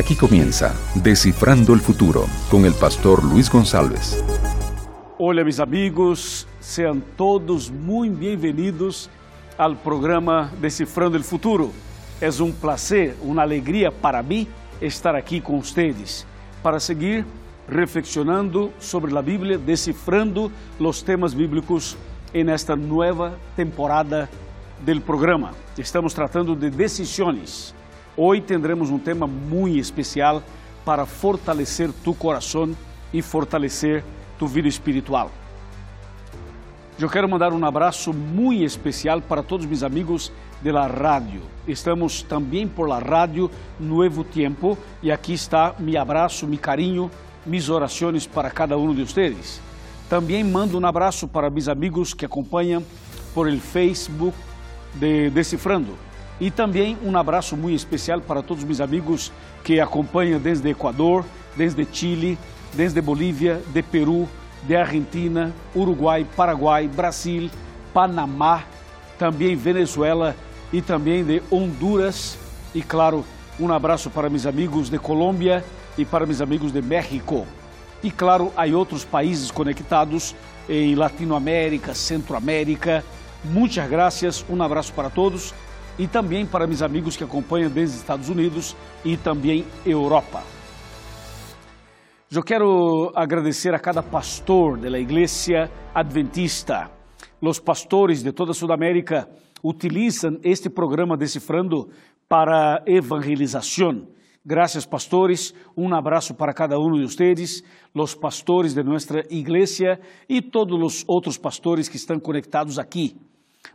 Aquí comienza Descifrando el Futuro con el pastor Luis González. Hola mis amigos, sean todos muy bienvenidos al programa Decifrando el Futuro. Es un placer, una alegría para mí estar aquí con ustedes para seguir reflexionando sobre la Biblia, descifrando los temas bíblicos en esta nueva temporada del programa. Estamos tratando de decisiones. Hoy tendremos um tema muito especial para fortalecer tu coração e fortalecer tu vida espiritual. Eu quero mandar um abraço muito especial para todos meus amigos de la rádio. Estamos também por la rádio Nuevo Tiempo e aqui está meu abraço, meu carinho, mis orações para cada um de vocês. Também mando um abraço para meus amigos que acompanham por el Facebook de Decifrando. E também um abraço muito especial para todos meus amigos que acompanham desde Equador, desde Chile, desde Bolívia, de Peru, de Argentina, Uruguai, Paraguai, Brasil, Panamá, também Venezuela e também de Honduras. E claro, um abraço para meus amigos de Colômbia e para meus amigos de México. E claro, há outros países conectados em Latinoamérica, Centroamérica. Muitas graças, um abraço para todos e também para meus amigos que acompanham desde Estados Unidos e também Europa. Eu quero agradecer a cada pastor da Igreja Adventista. Os pastores de toda a Sudamérica utilizam este programa Decifrando para evangelização. Graças, pastores. Um abraço para cada um de vocês, os pastores de nossa igreja e todos os outros pastores que estão conectados aqui.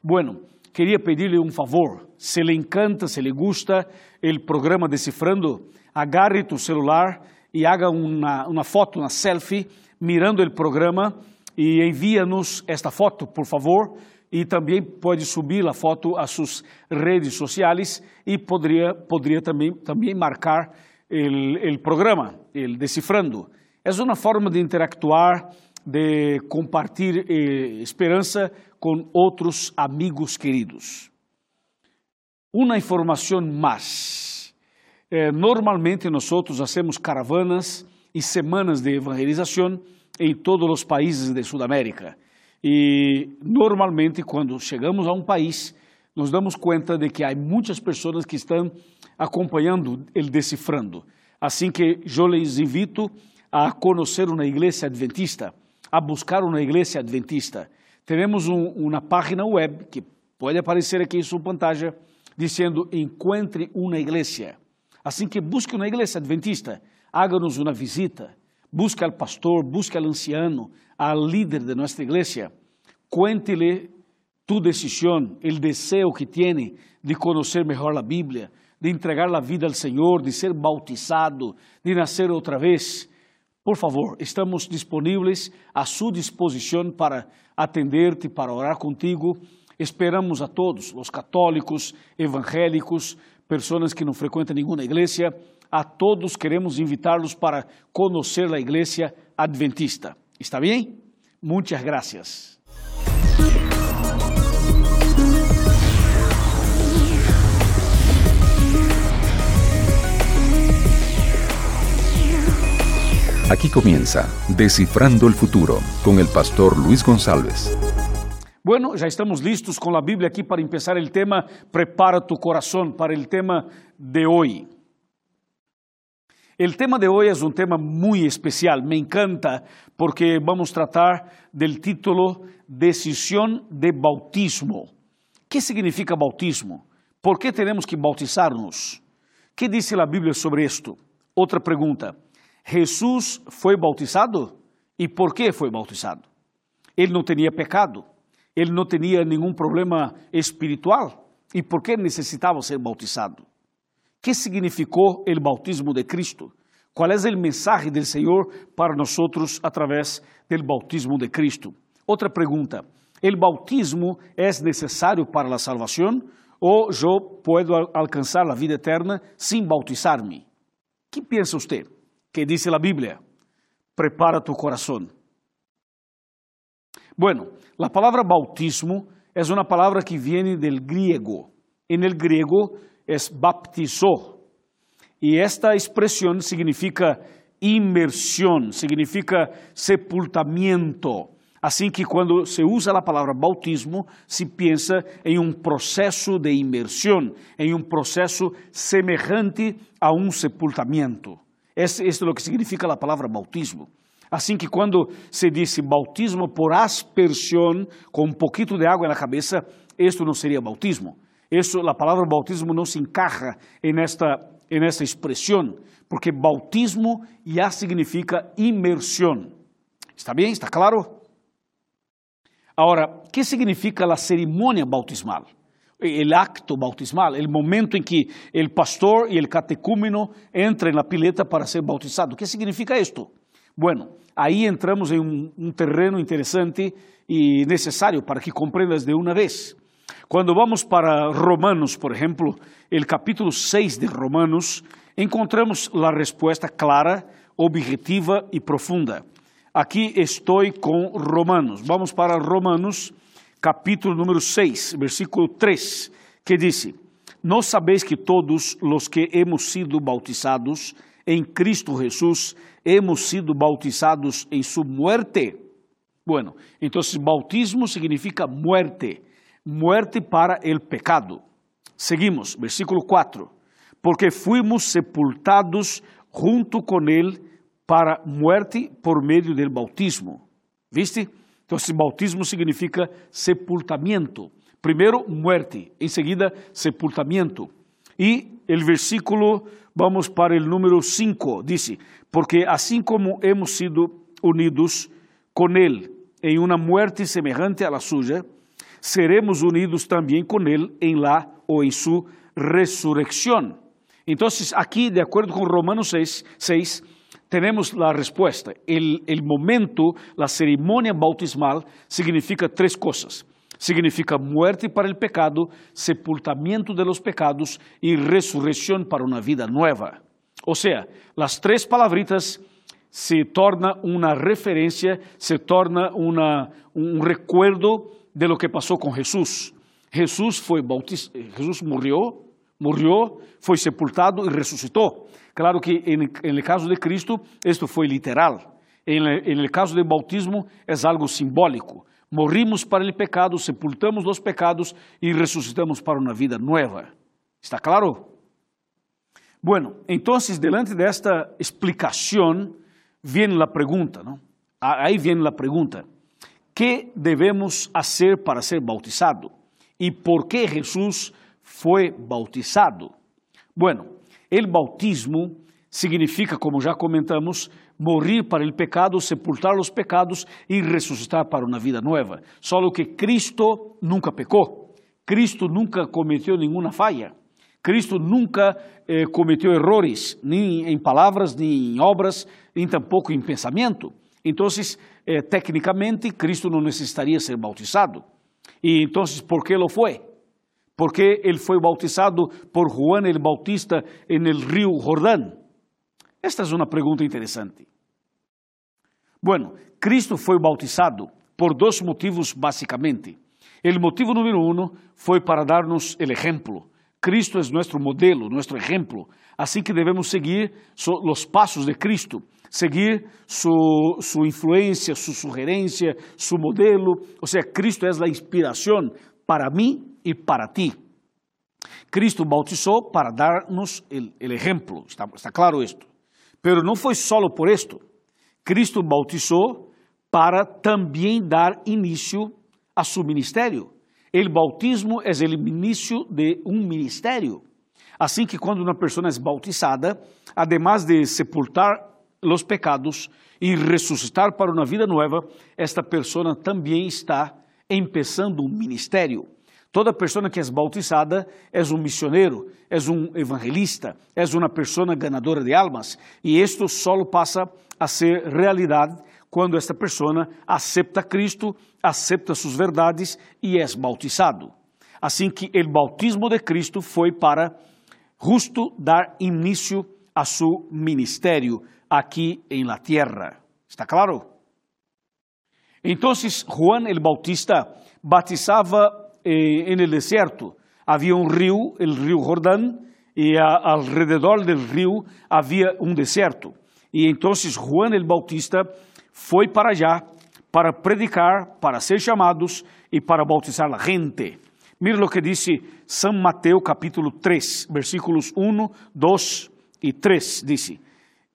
Bueno, queria pedir-lhe um favor. Se lhe encanta, se lhe gusta o programa Decifrando, agarre tu celular e haga uma, uma foto, uma selfie, mirando o programa e envia-nos esta foto, por favor. E também pode subir a foto a suas redes sociais e poderia, poderia também, também marcar o programa, o Decifrando. É uma forma de interactuar, de compartilhar eh, esperança com outros amigos queridos. Uma informação mais. Eh, normalmente nós hacemos caravanas e semanas de evangelização em todos os países de Sudamérica. E normalmente quando chegamos a um país, nos damos conta de que há muitas pessoas que estão acompanhando o decifrando. Assim que eu les invito a conhecer uma igreja adventista a buscar uma igreja adventista. Temos um, uma página web que pode aparecer aqui em sua pantalla dizendo encontre uma igreja. Assim que busque uma igreja adventista, haga-nos uma visita, busque ao pastor, busque ao anciano, ao líder de nossa igreja, cuente-lhe tu decisão, o desejo que tem de conhecer melhor a Bíblia, de entregar a vida ao Senhor, de ser bautizado, de nascer outra vez. Por favor, estamos disponíveis à sua disposição para atender-te, para orar contigo. Esperamos a todos, os católicos, evangélicos, pessoas que não frequentam nenhuma igreja, a todos queremos invitá-los para conhecer a igreja adventista. ¿Está bem? Muitas graças. Aquí comienza Descifrando el Futuro con el pastor Luis González. Bueno, já estamos listos com a Bíblia aqui para começar o tema Prepara tu coração para o tema de hoje. O tema de hoje é um tema muito especial, me encanta porque vamos tratar del título Decisión de Bautismo. que significa bautismo? ¿Por que temos que bautizarnos? que diz a Bíblia sobre isto? Outra pergunta. Jesus foi bautizado? E por que foi bautizado? Ele não tinha pecado, ele não tinha nenhum problema espiritual. E por que necessitava ser bautizado? que significou o bautismo de Cristo? Qual é o mensagem do Senhor para nós através do bautismo de Cristo? Outra pergunta: o bautismo é necessário para a salvação ou eu posso alcançar a vida eterna sem bautizar-me? que pensa você? Que dice la Biblia, prepara tu corazón. Bueno, la palabra bautismo es una palabra que viene del griego. En el griego es baptizó. Y esta expresión significa inmersión, significa sepultamiento. Assim que quando se usa a palavra bautismo, se pensa em um processo de imersão, em um processo semelhante a um sepultamento. Isso é o que significa a palavra bautismo. Assim que quando se diz bautismo por aspersão, com um pouquinho de água na cabeça, isto não seria bautismo. Isso, a palavra bautismo não se encaja em esta, expressão, porque bautismo já significa imersão. ¿Está bem? ¿Está claro? Ahora, ¿qué significa la ceremonia bautismal? El acto bautismal, el momento en que el pastor y el catecúmeno entran en la pileta para ser bautizado. ¿Qué significa esto? Bueno, ahí entramos en un, un terreno interesante y necesario para que comprendas de una vez. Cuando vamos para Romanos, por ejemplo, el capítulo 6 de Romanos, encontramos la respuesta clara, objetiva y profunda. Aqui estou com Romanos. Vamos para Romanos, capítulo número 6, versículo 3, que diz: Não sabeis que todos os que hemos sido bautizados em Cristo Jesus, hemos sido bautizados em su muerte? Bueno, então bautismo significa muerte, muerte para el pecado. Seguimos, versículo 4. Porque fuimos sepultados junto com ele para muerte por meio do bautismo. ¿Viste? Então, bautismo significa sepultamento. Primeiro, muerte, em seguida, sepultamento. E o versículo, vamos para o número 5, diz: Porque assim como hemos sido unidos com Ele em uma muerte semejante a la suya, seremos unidos também com Ele em la ou em su resurrección. Então, aqui, de acordo com Romanos 6, 6 tenemos la respuesta. El, el, momento, la ceremonia bautismal, significa tres cosas. Significa muerte para el pecado, sepultamiento de los pecados y resurrección para una vida nueva. O sea, las tres palabritas se torna una referencia, se torna un recuerdo de lo que pasó con Jesús. Jesús fue bautiz... Jesús murió, murió, foi sepultado e ressuscitou. Claro que em caso de Cristo, isto foi literal. Em caso do bautismo, é algo simbólico. Morrimos para o pecado, sepultamos os pecados e ressuscitamos para uma vida nova. ¿Está claro? Bueno, entonces, delante desta explicação, vem a pergunta, ¿no? Aí vem a pergunta: que devemos fazer para ser bautizado? E por que Jesus foi bautizado? Bueno, o bautismo significa, como já comentamos, morrer para o pecado, sepultar os pecados e ressuscitar para uma vida nova. Só que Cristo nunca pecou. Cristo nunca cometeu nenhuma falha. Cristo nunca eh, cometeu errores, nem em palavras, nem em obras, nem tampouco em pensamento. Então, eh, tecnicamente, Cristo não necessitaria ser bautizado. E então, por que lo foi? Porque ele foi bautizado por Juan el Bautista en el río Jordán? Esta é uma pergunta interessante. Bueno, Cristo foi bautizado por dois motivos basicamente. O motivo número um foi para dar-nos o exemplo. Cristo é nosso modelo, nosso exemplo. Assim que devemos seguir os passos de Cristo, seguir sua su influência, sua sugerência, seu modelo. Ou seja, Cristo é a inspiração para mim e para ti. Cristo bautizou para dar-nos o exemplo, está, está claro isto. Pero não foi solo por isto. Cristo bautizou para também dar início a seu ministério. O bautismo é o início de um ministério. Assim que quando uma pessoa é bautizada, además de sepultar os pecados e ressuscitar para uma vida nova, esta pessoa também está empezando um ministério. Toda pessoa que é bautizada é um missioneiro, é um evangelista, é uma pessoa ganadora de almas. E isto só passa a ser realidade quando esta pessoa aceita Cristo, aceita suas verdades e é bautizado. Assim que o bautismo de Cristo foi para justo dar início a seu ministério aqui em la tierra. ¿Está claro? Então, Juan el Bautista batizava eh, en el desierto. Había un río, el río Jordán, e a, alrededor do rio havia um deserto. E então Juan el Bautista foi para allá para predicar, para ser chamados e para bautizar a gente. Mira lo que dice San Mateo capítulo 3, versículos 1, 2 y 3. Dice,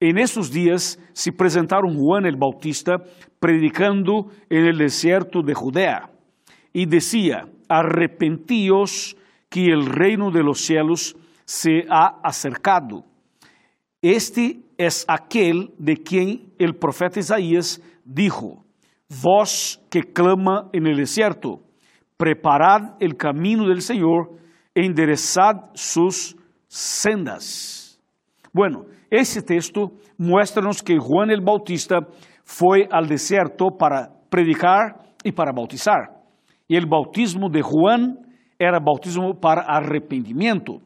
en esos días se presentaron Juan el Bautista predicando en el desierto de Judea y decía, arrepentíos que el reino de los cielos se ha acercado. Este es aquel de quien el profeta Isaías dijo, voz que clama en el desierto, preparad el camino del Señor, enderezad sus sendas. Bueno, ese texto muéstranos que Juan el Bautista fue al desierto para predicar y para bautizar. Y el bautismo de Juan era bautismo para arrepentimiento.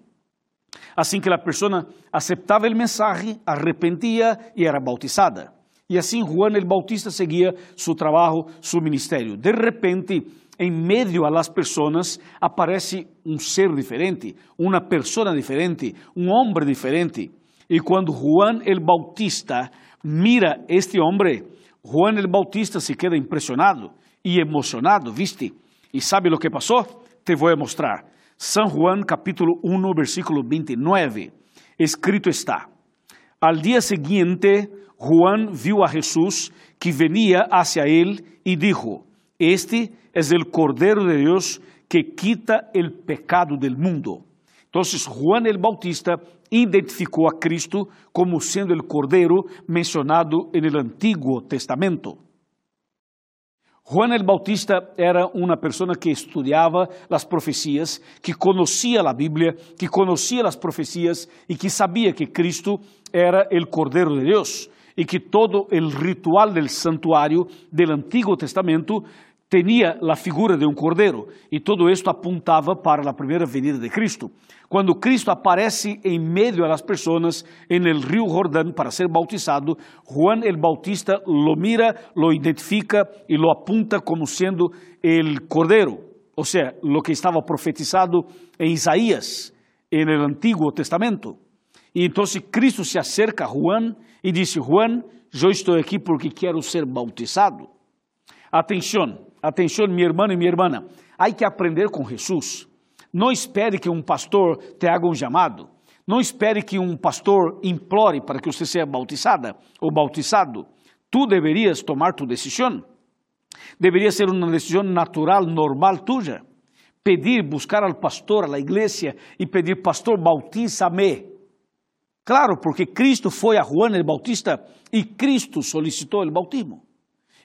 Assim que a pessoa aceptava o mensaje, arrepentia e era bautizada. E assim Juan el Bautista seguia seu trabalho, seu ministério. De repente, em meio a las pessoas aparece um ser diferente, uma pessoa diferente, um homem diferente. E quando Juan el Bautista mira este homem, Juan el Bautista se queda impressionado e emocionado, ¿viste? E sabe o que passou? Te vou mostrar. São Juan capítulo 1, versículo 29. Escrito está: Al dia seguinte, Juan viu a Jesús que venia hacia ele e dijo: Este es el Cordero de Dios que quita el pecado del mundo. Entonces Juan el Bautista identificou a Cristo como sendo el Cordero mencionado en el Antiguo Testamento. Juan el Bautista era uma pessoa que estudava as profecias, que conhecia a Bíblia, que conhecia as profecias e que sabia que Cristo era o Cordeiro de Deus e que todo o ritual del santuário del Antigo Testamento tinha a figura de um cordeiro e todo isto apontava para a primeira venida de Cristo. Quando Cristo aparece em meio às pessoas en el rio Jordão para ser bautizado, Juan el Bautista lo mira, lo identifica e lo apunta como sendo el cordeiro, ou seja, lo que estava profetizado em Isaías, en el Antiguo Testamento. E então Cristo se acerca a Juan e diz: Juan, eu estou aqui porque quero ser bautizado. Atenção, atenção, meu irmão e minha irmã, há que aprender com Jesus. Não espere que um pastor te haga um chamado. Não espere que um pastor implore para que você seja bautizada ou bautizado. Tu deverias tomar tu decisão. Deveria ser uma decisão natural, normal tuya. Pedir, buscar ao pastor, à igreja e pedir, pastor, bautiza-me. Claro, porque Cristo foi a Juan el Bautista e Cristo solicitou o bautismo.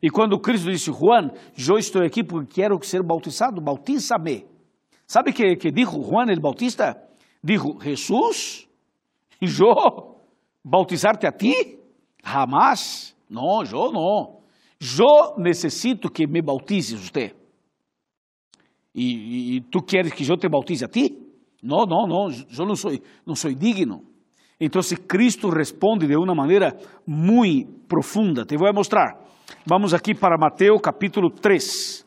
E quando Cristo disse, Juan, eu estou aqui porque quero ser bautizado, bautiza-me. ¿Sabe que, que dijo Juan el Bautista? Dijo, Jesús, yo bautizarte a ti? Jamás. No, yo no. Yo necesito que me bautices usted. ¿Y, y tú quieres que yo te bautice a ti? No, no, no, yo no soy, no soy digno. Entonces Cristo responde de una manera muy profunda. Te voy a mostrar. Vamos aqui para Mateo capítulo 3.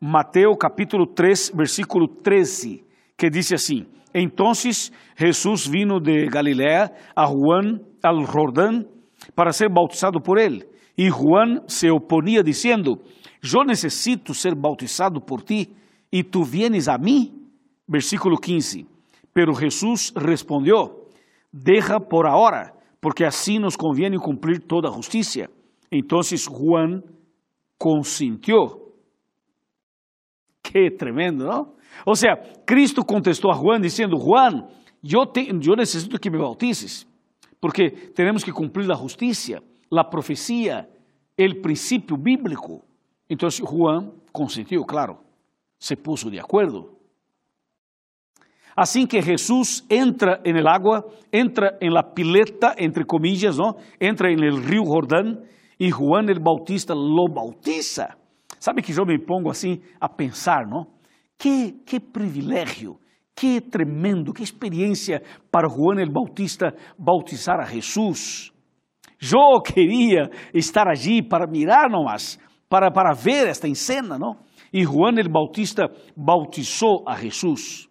Mateo capítulo 3, versículo 13, que diz assim: Entonces Jesús vino de Galilea a Juan al Jordán para ser bautizado por él. E Juan se oponía diciendo: Yo necesito ser bautizado por ti e tu vienes a mí. Versículo 15. Pero Jesús respondió: Deja por ahora, porque así nos conviene cumplir toda justicia. Entonces Juan consintió. Que tremendo, ¿no? O sea, Cristo contestou a Juan dizendo: Juan, eu, te, eu necessito que me bautices, porque temos que cumprir a justiça, a profecia, o princípio bíblico. Então, Juan consentiu, claro, se puso de acordo. Assim que Jesus entra en el agua, entra en la pileta, entre comillas, ¿no? entra en el río Jordán e Juan el Bautista lo bautiza. Sabe que eu me pongo assim a pensar, não? Que, que privilégio, que tremendo, que experiência para Juan el Bautista bautizar a Jesus. Eu queria estar allí para mirar nomás, para, para ver esta cena, não? E Juan el Bautista bautizou a Jesus.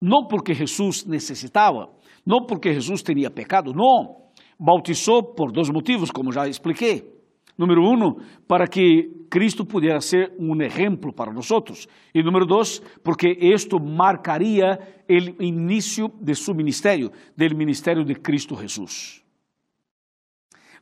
Não porque Jesus necessitava, não porque Jesus tinha pecado, não. Bautizou por dois motivos, como já expliquei. Número um, para que Cristo pudesse ser um exemplo para nós. E número dois, porque isto marcaria o início de seu ministério, do ministério de Cristo Jesus.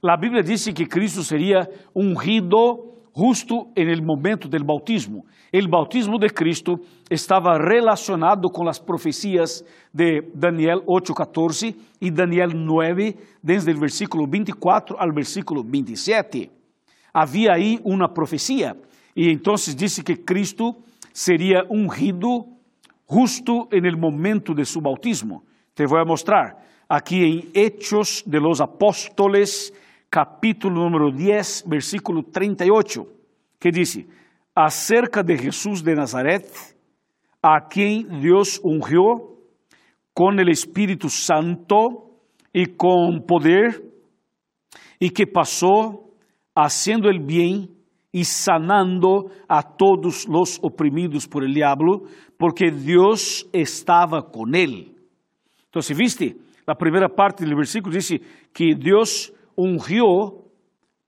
A Bíblia diz que Cristo seria ungido justo en el momento del bautismo. El bautismo de Cristo estava relacionado com as profecias de Daniel 8:14 e Daniel 9, desde o versículo 24 ao versículo 27. Havia aí uma profecia e então disse que Cristo seria ungido justo en el momento de su bautismo. Te vou mostrar aqui em Hechos de los Apóstoles capítulo número 10, versículo 38, que diz: acerca de Jesús de Nazaret, a quem Deus ungiu com o Espírito Santo e com poder, e que passou haciendo el bien e sanando a todos los oprimidos por el diablo, porque Deus estava com ele. Então, viste, a primeira parte do versículo diz que Deus ungió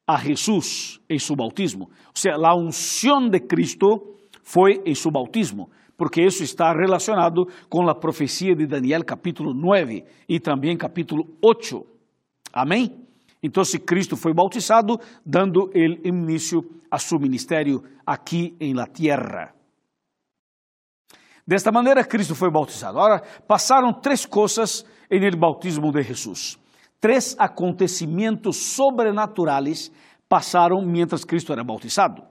a Jesús en su bautismo. O sea, la unción de Cristo fue en su bautismo, porque eso está relacionado con la profecía de Daniel capítulo 9 y también capítulo 8. Amén. Entonces Cristo fue bautizado, dando el inicio a su ministerio aquí en la tierra. De esta manera Cristo foi bautizado. Agora, passaram três coisas em el bautismo de Jesus três acontecimentos sobrenaturais passaram mientras Cristo era bautizado.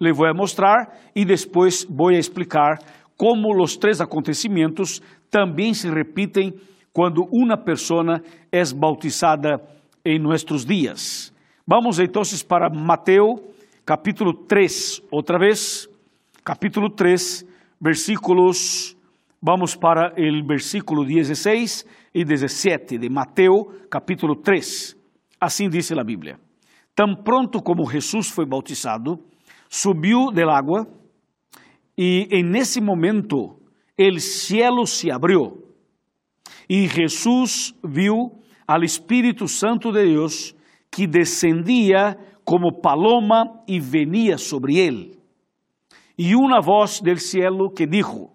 Le vou mostrar e depois vou explicar como os três acontecimentos também se repetem quando uma pessoa é bautizada em nossos dias. Vamos então para Mateus capítulo 3, outra vez, capítulo 3, versículos, vamos para o versículo 16 e 17 de Mateus, capítulo 3. Assim diz a Bíblia: Tão pronto como Jesus foi bautizado, subiu del água e em nesse momento o cielo se abriu e Jesus viu al Espírito Santo de Deus que descendia como paloma e venia sobre ele. E uma voz del cielo que dijo: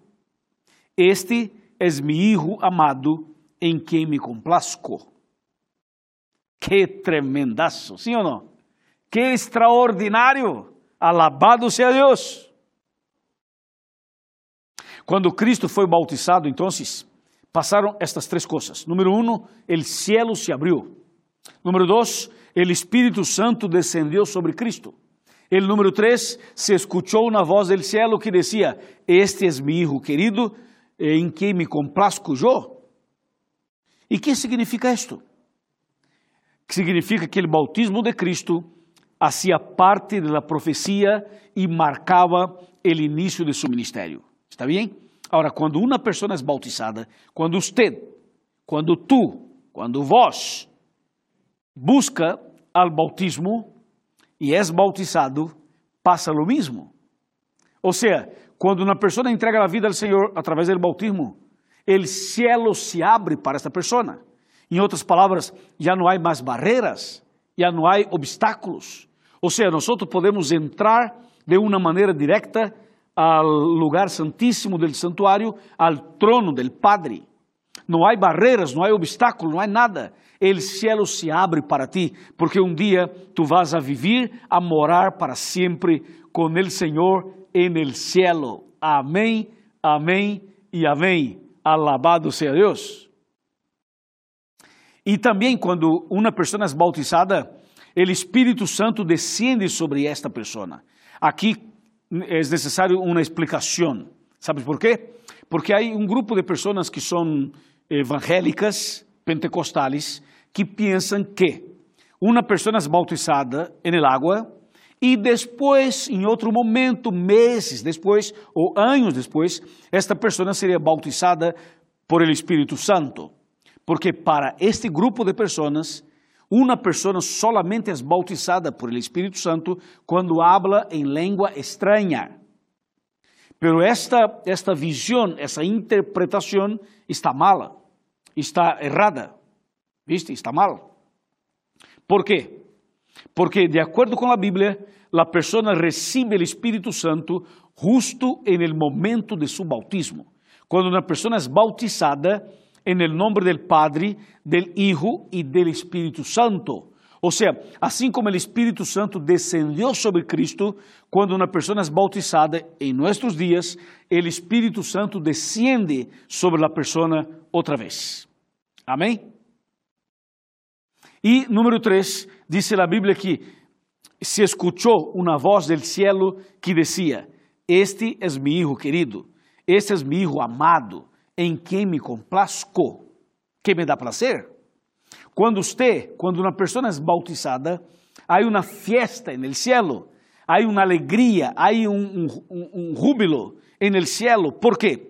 Este es mi Hijo amado, em quem me complazco. Que tremendaço, sim ou não? Que extraordinário! Alabado seja Deus! Quando Cristo foi bautizado, então, passaram estas três coisas. Número um, o cielo se abriu. Número dois, o Espírito Santo descendeu sobre Cristo. El número três, se escuchou uma voz del cielo que dizia: Este es mi hijo querido, em quem me complazco yo. E que significa isto? Que significa que o bautismo de Cristo fazia parte da profecia e marcava o início de seu ministério. Está bem? Agora, quando uma pessoa é bautizada, quando você, quando tu, quando vós busca al bautismo e és bautizado, passa o mesmo. Ou seja, quando uma pessoa entrega a vida ao Senhor através do bautismo, el cielo se abre para esta persona. Em outras palavras, já não há mais barreiras, já não há obstáculos. Ou seja, nós podemos entrar de uma maneira direta ao lugar santíssimo del santuário, ao trono del Padre. Não há barreiras, não há obstáculos, não há nada. El cielo se abre para ti, porque um dia tu vas a vivir, a morar para sempre com el Senhor en el cielo. Amém, amém e amém. Alabado seja Deus. E também quando uma pessoa é bautizada, o Espírito Santo descende sobre esta pessoa. Aqui é necessário uma explicação. ¿Sabes por quê? Porque há um grupo de pessoas que são evangélicas, pentecostales, que pensam que uma pessoa é bautizada em el agua e depois, em outro momento, meses depois ou anos depois, esta pessoa seria bautizada por el Espírito Santo. Porque para este grupo de pessoas, uma pessoa solamente é bautizada por el Espírito Santo quando habla em língua estranha. Pero esta, esta visión, esa interpretación está mala, está errada, ¿viste? Está mal. ¿Por qué? Porque de acuerdo con la Biblia, la persona recibe el Espíritu Santo justo en el momento de su bautismo. Cuando una persona es bautizada en el nombre del Padre, del Hijo y del Espíritu Santo. Ou seja, assim como o Espírito Santo descendeu sobre Cristo, quando uma pessoa é bautizada em nossos dias, o Espírito Santo descende sobre a pessoa outra vez. Amém? E número 3, diz a Bíblia que se escuchou uma voz del cielo que decía: Este é mi hijo querido, este é mi hijo amado, em quem me complazco, que me dá prazer. Quando você, quando uma pessoa é bautizada, há uma fiesta no cielo, há uma alegria, há um, um, júbilo no cielo. ¿Por quê?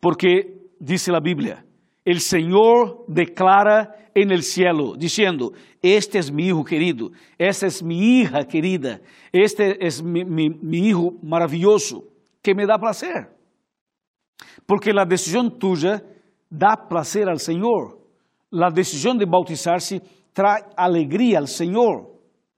Porque, diz a Bíblia, o Senhor declara en el cielo, diciendo, este es mi hijo querido, esta es mi hija querida, este es mi, mi, mi hijo maravilloso, que me da placer. Porque la decisión tuya da placer al Señor. La decisión de bautizarse trae alegría al Señor.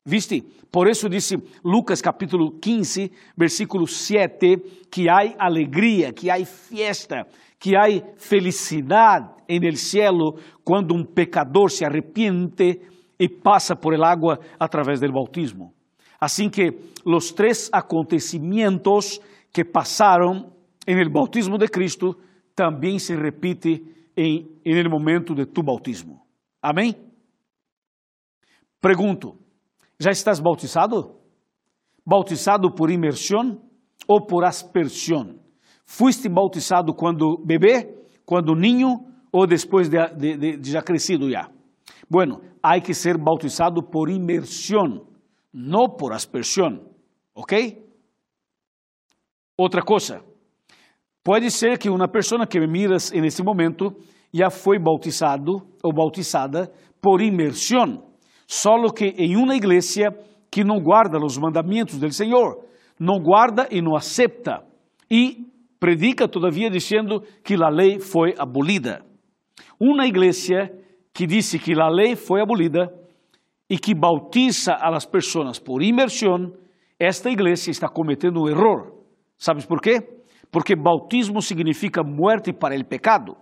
¿Viste? Por eso dice Lucas capítulo 15, versículo 7, que hay alegría, que hay fiesta, que há felicidade en el cielo quando um pecador se arrepiente e passa por el agua a través del bautismo. Assim que os três acontecimientos que passaram en el bautismo de Cristo também se repite em, el momento de tu bautismo. Amém? Pergunto, já estás bautizado? Bautizado por imersão ou por aspersão? Fuiste bautizado quando bebê, quando ninho ou depois de, de, de já crescido já? Bueno, há que ser bautizado por imersão, não por aspersão, ok? Outra coisa, pode ser que uma pessoa que me miras nesse momento já foi bautizado ou bautizada por imersão, solo que em uma igreja que não guarda os mandamentos do Senhor, não guarda e não aceita, e predica todavia dizendo que a lei foi abolida. Uma igreja que disse que a lei foi abolida e que bautiza a las pessoas por imersão, esta igreja está cometendo um erro. ¿Sabes por quê? Porque bautismo significa muerte para el pecado.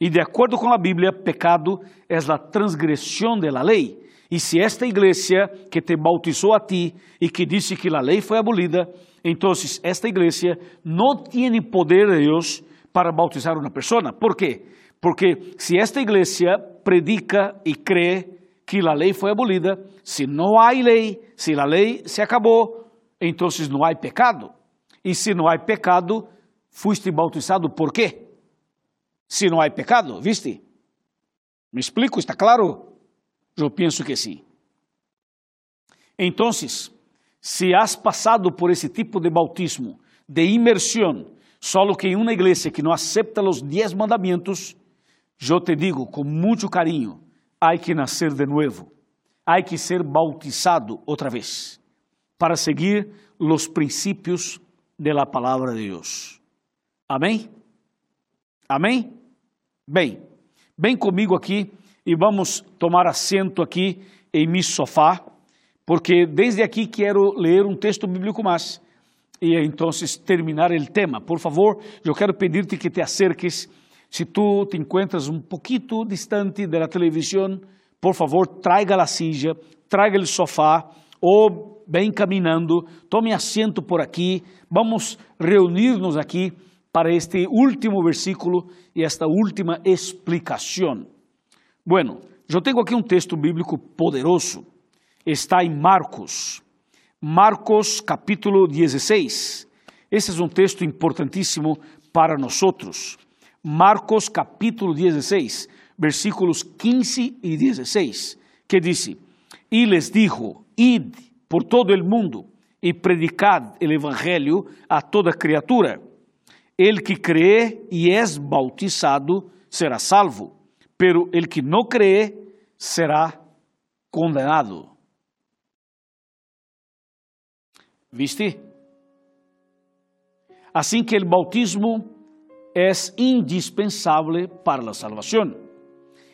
E de acordo com a Bíblia, pecado é a transgressão da lei. E se esta igreja que te bautizou a ti e que disse que a lei foi abolida, então esta igreja não tem poder de Deus para bautizar uma pessoa. ¿Por quê? Porque se esta igreja predica e crê que a lei foi abolida, se não há lei, se a lei se acabou, então não há pecado. E se não há pecado, fuiste bautizado por quê? Se não há pecado, viste? Me explico, está claro? Eu penso que sim. Então, se has passado por esse tipo de bautismo, de imersão, solo que em uma igreja que não acepta os dez mandamentos, eu te digo com muito carinho, há que nascer de novo, há que ser bautizado outra vez, para seguir os princípios de la palavra de Deus. Amém? Amém? Bem, vem comigo aqui e vamos tomar assento aqui em meu sofá, porque desde aqui quero ler um texto bíblico mais e então terminar o tema. Por favor, eu quero pedir-te que te acerques. Se tu te encuentras um pouquinho distante da televisão, por favor, traiga a silla, traiga o sofá ou bem caminhando, tome assento por aqui. Vamos reunir-nos aqui para este último versículo e esta última explicação. Bueno, eu tenho aqui um texto bíblico poderoso. Está em Marcos. Marcos capítulo 16. Esse é um texto importantíssimo para nós. Marcos capítulo 16, versículos 15 e 16, que diz: E les dijo: Id por todo el mundo e predicad el evangelho a toda criatura. El que cree e é bautizado será salvo pero el que no cree será condenado. ¿Viste? Assim que o bautismo é indispensável para a salvação.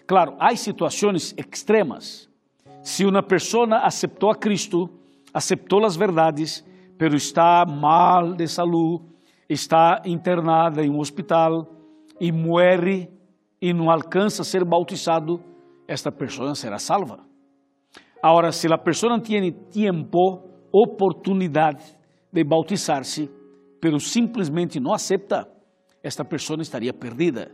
Claro, há situações extremas. Se uma pessoa aceitou a Cristo, aceitou as verdades, pero está mal de saúde, está internada em um hospital e morre e não alcança a ser bautizado, esta pessoa será salva. Agora, se a pessoa tem tempo, oportunidade de bautizar-se, pero simplesmente não aceita, esta pessoa estaria perdida.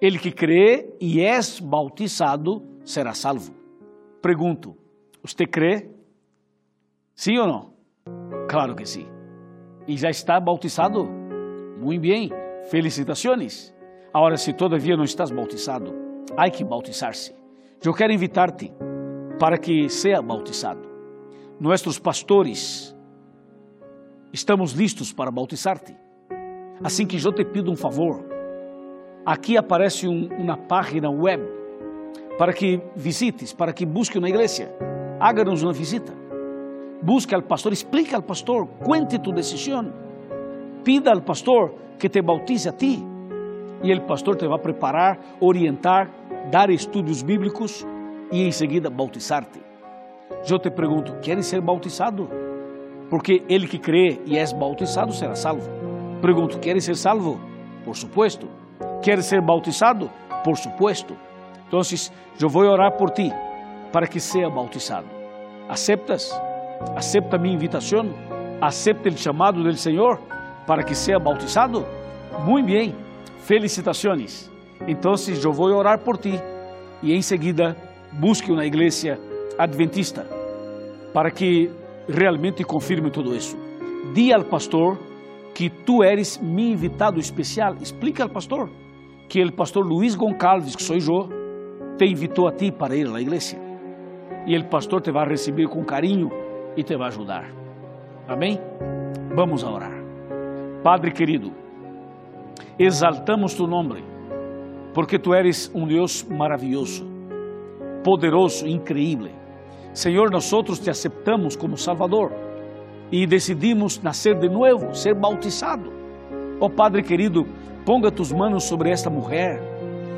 Ele que crê e é bautizado será salvo. Pergunto, você crê? Sim ou não? Claro que sim. E já está bautizado? Muito bem, felicitações. Agora, se todavia não estás bautizado, há que bautizar-se. Eu quero invitar-te para que seja bautizado. Nossos pastores estamos listos para bautizar-te. Assim que eu te pido um favor, aqui aparece um, uma página web para que visites, para que busque na igreja. Háganos uma visita. Busque al pastor, explique al pastor, cuente tu decisión. Pida al pastor que te bautice a ti. E o pastor te vai preparar, orientar, dar estudos bíblicos e em seguida bautizar-te. Eu te pergunto, queres ser bautizado? Porque ele que crê e é bautizado será salvo. Pergunto, queres ser salvo? Por supuesto. Queres ser bautizado? Por supuesto. Então, eu vou orar por ti para que seja bautizado. ¿Aceptas? ¿Acepta minha invitação? ¿Acepta o chamado do Senhor para que seja bautizado? Muito bem. Felicitações. Então, eu vou orar por ti e em seguida busque uma igreja adventista para que realmente confirme tudo isso. Diga ao pastor que tu eres meu invitado especial. Explica ao pastor que o pastor Luiz Goncalves, que sou eu, te invitou a ti para ir à igreja. E o pastor te vai receber com carinho e te vai ajudar. Amém? Vamos orar. Padre querido, exaltamos tu nome, porque tu eres um Deus maravilhoso, poderoso, increíble. Senhor, nós te aceptamos como Salvador e decidimos nascer de novo, ser bautizado. Oh Padre querido, ponga tus manos sobre esta mulher,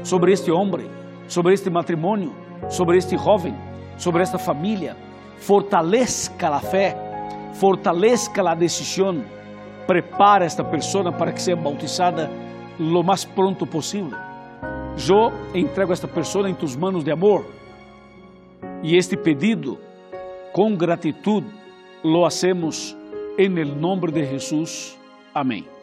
sobre este homem, sobre este matrimônio, sobre este jovem, sobre esta família. Fortaleça a fé, fortaleça a decisão. Prepara esta pessoa para que seja bautizada lo mais pronto possível. Eu entrego esta pessoa em tus manos de amor e este pedido, com gratitud, lo hacemos em el de Jesus. Amém.